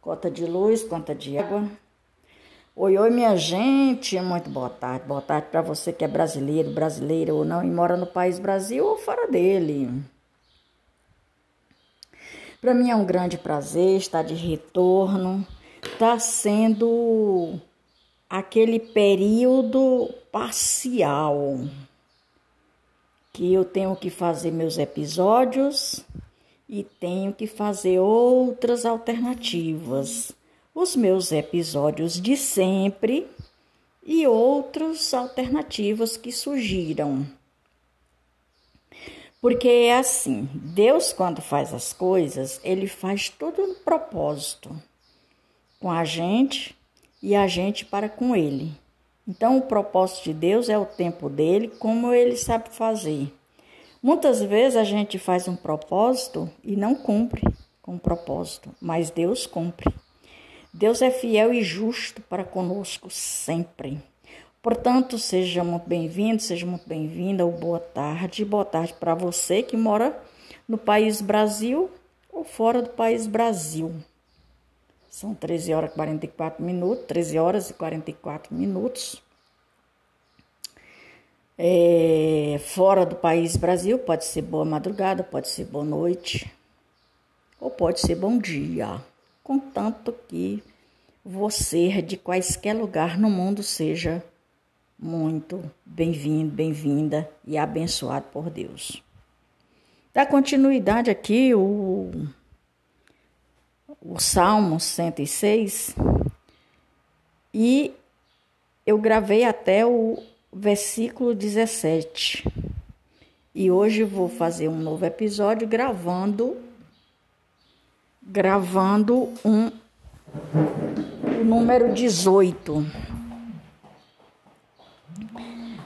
Cota de luz, conta de água. Oi, oi, minha gente, muito boa tarde. Boa tarde para você que é brasileiro, brasileira ou não e mora no país Brasil ou fora dele. Para mim é um grande prazer estar de retorno. Está sendo aquele período parcial que eu tenho que fazer meus episódios e tenho que fazer outras alternativas. Os meus episódios de sempre e outras alternativas que surgiram. Porque é assim, Deus quando faz as coisas, ele faz tudo no propósito com a gente e a gente para com ele. Então o propósito de Deus é o tempo dele, como ele sabe fazer. Muitas vezes a gente faz um propósito e não cumpre com o propósito, mas Deus cumpre. Deus é fiel e justo para conosco sempre. Portanto, seja muito bem-vindo, seja muito bem-vinda, ou boa tarde. Boa tarde para você que mora no país Brasil ou fora do país Brasil. São 13 horas e 44 minutos, 13 horas e 44 minutos é, fora do país Brasil, pode ser boa madrugada, pode ser boa noite, ou pode ser bom dia, contanto que você, de quaisquer lugar no mundo, seja muito bem-vindo, bem-vinda e abençoado por Deus. Dá continuidade aqui o, o Salmo 106 e eu gravei até o versículo 17. E hoje vou fazer um novo episódio gravando gravando um o número 18.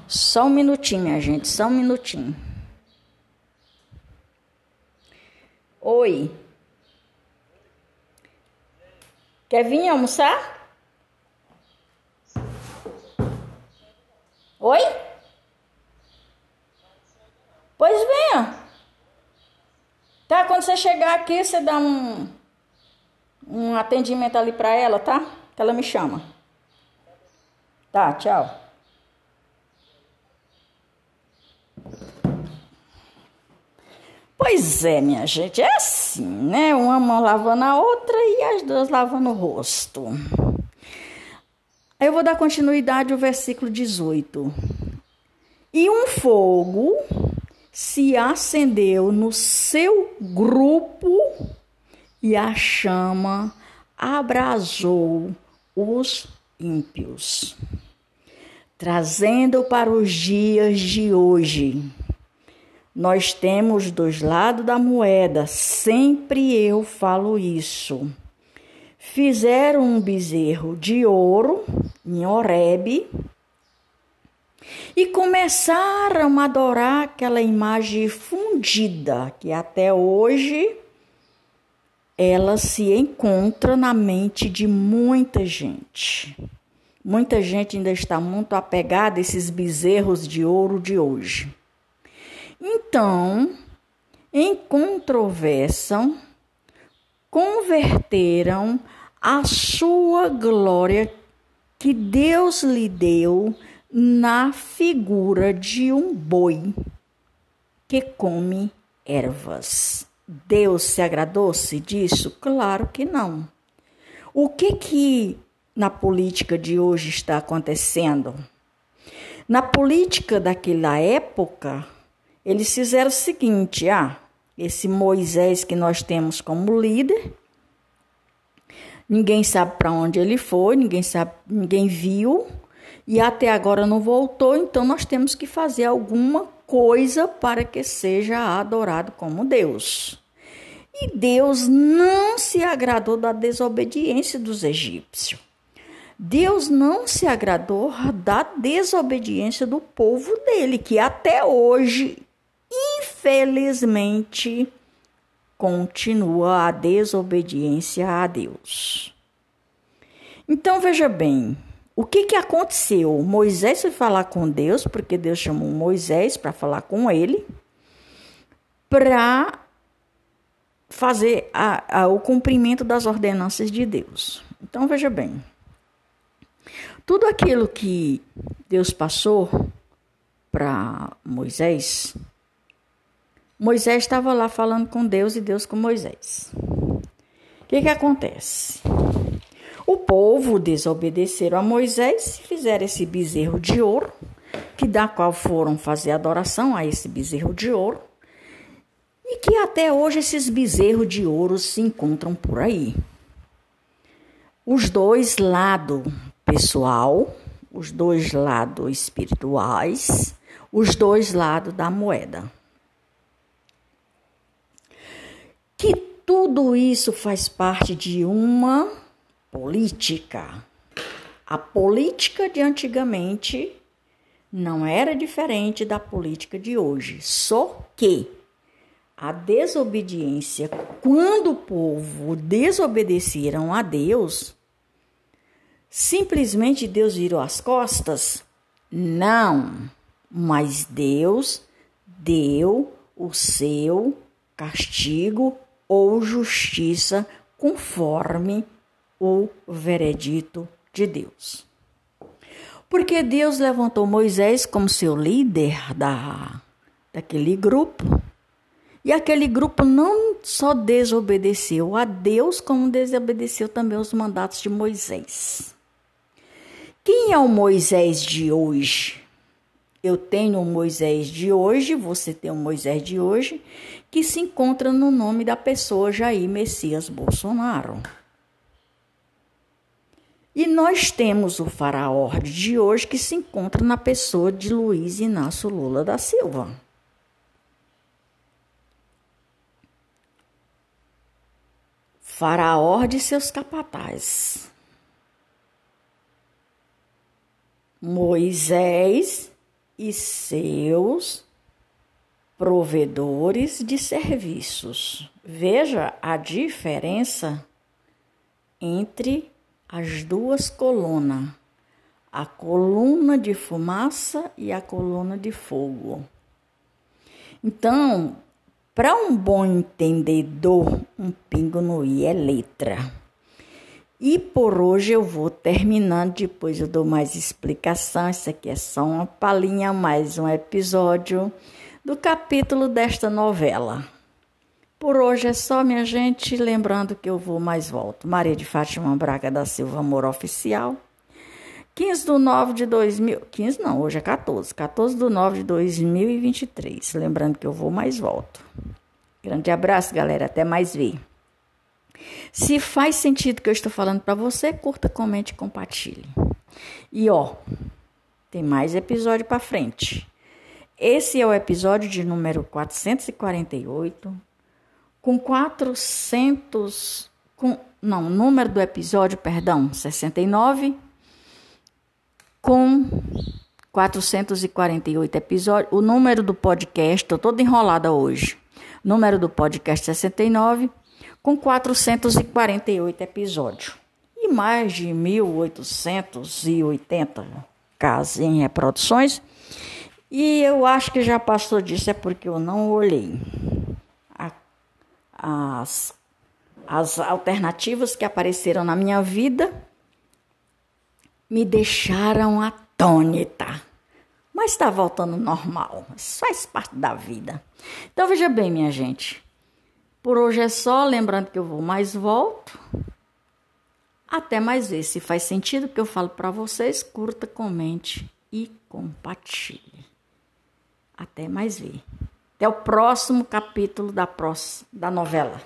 Só um minutinho, minha gente, só um minutinho. Oi. Quer vir almoçar? Oi? Pois venha. Tá, quando você chegar aqui, você dá um, um atendimento ali para ela, tá? Que ela me chama. Tá, tchau. Pois é, minha gente, é assim, né? Uma mão lavando a outra e as duas lavando o rosto. Eu vou dar continuidade ao versículo 18. E um fogo se acendeu no seu grupo e a chama abrasou os ímpios, trazendo para os dias de hoje. Nós temos dois lados da moeda, sempre eu falo isso. Fizeram um bezerro de ouro em Horebe e começaram a adorar aquela imagem fundida que até hoje ela se encontra na mente de muita gente. Muita gente ainda está muito apegada a esses bezerros de ouro de hoje. Então, em controvérsia, converteram a sua glória que Deus lhe deu na figura de um boi que come ervas. Deus se agradou-se disso? Claro que não. O que que na política de hoje está acontecendo? Na política daquela época, eles fizeram o seguinte: ah, esse Moisés que nós temos como líder, Ninguém sabe para onde ele foi, ninguém sabe, ninguém viu e até agora não voltou, então nós temos que fazer alguma coisa para que seja adorado como Deus. E Deus não se agradou da desobediência dos egípcios. Deus não se agradou da desobediência do povo dele, que até hoje, infelizmente, continua a desobediência a Deus. Então veja bem, o que, que aconteceu? Moisés foi falar com Deus, porque Deus chamou Moisés para falar com ele, para fazer a, a, o cumprimento das ordenanças de Deus. Então veja bem, tudo aquilo que Deus passou para Moisés, Moisés estava lá falando com Deus e Deus com Moisés. O que, que acontece? O povo desobedeceram a Moisés e fizeram esse bezerro de ouro, que da qual foram fazer adoração a esse bezerro de ouro, e que até hoje esses bezerros de ouro se encontram por aí. Os dois lados pessoal, os dois lados espirituais, os dois lados da moeda. Que tudo isso faz parte de uma política. A política de antigamente não era diferente da política de hoje, só que a desobediência, quando o povo desobedeceram a Deus, simplesmente Deus virou as costas? Não, mas Deus deu o seu castigo ou justiça conforme o veredito de Deus. Porque Deus levantou Moisés como seu líder da, daquele grupo. E aquele grupo não só desobedeceu a Deus, como desobedeceu também os mandatos de Moisés. Quem é o Moisés de hoje? Eu tenho o Moisés de hoje, você tem o Moisés de hoje, que se encontra no nome da pessoa Jair Messias Bolsonaro. E nós temos o faraó de hoje que se encontra na pessoa de Luiz Inácio Lula da Silva. Faraó de seus capatazes. Moisés e seus provedores de serviços. Veja a diferença entre as duas colunas, a coluna de fumaça e a coluna de fogo. Então, para um bom entendedor, um pingo no i é letra. E por hoje eu vou terminando, depois eu dou mais explicação. Isso aqui é só uma palhinha, mais um episódio do capítulo desta novela. Por hoje é só, minha gente. Lembrando que eu vou mais volto. Maria de Fátima Braga da Silva Amor Oficial. 15 de 9 de 2000. 15 não, hoje é 14. 14 de 9 de 2023. Lembrando que eu vou mais volto. Grande abraço, galera. Até mais ver. Se faz sentido o que eu estou falando para você, curta, comente e compartilhe. E ó, tem mais episódio para frente. Esse é o episódio de número 448 com 400, com, não, número do episódio, perdão, 69, com 448 episódios. O número do podcast, estou toda enrolada hoje. Número do podcast 69, com 448 episódios. E mais de 1.880 casos em reproduções. E eu acho que já passou disso, é porque eu não olhei as, as alternativas que apareceram na minha vida me deixaram atônita. Mas está voltando normal. Isso faz parte da vida. Então veja bem, minha gente. Por hoje é só. Lembrando que eu vou mais volto. Até mais ver. Se faz sentido o que eu falo para vocês, curta, comente e compartilhe. Até mais ver. Até o próximo capítulo da, próxima, da novela.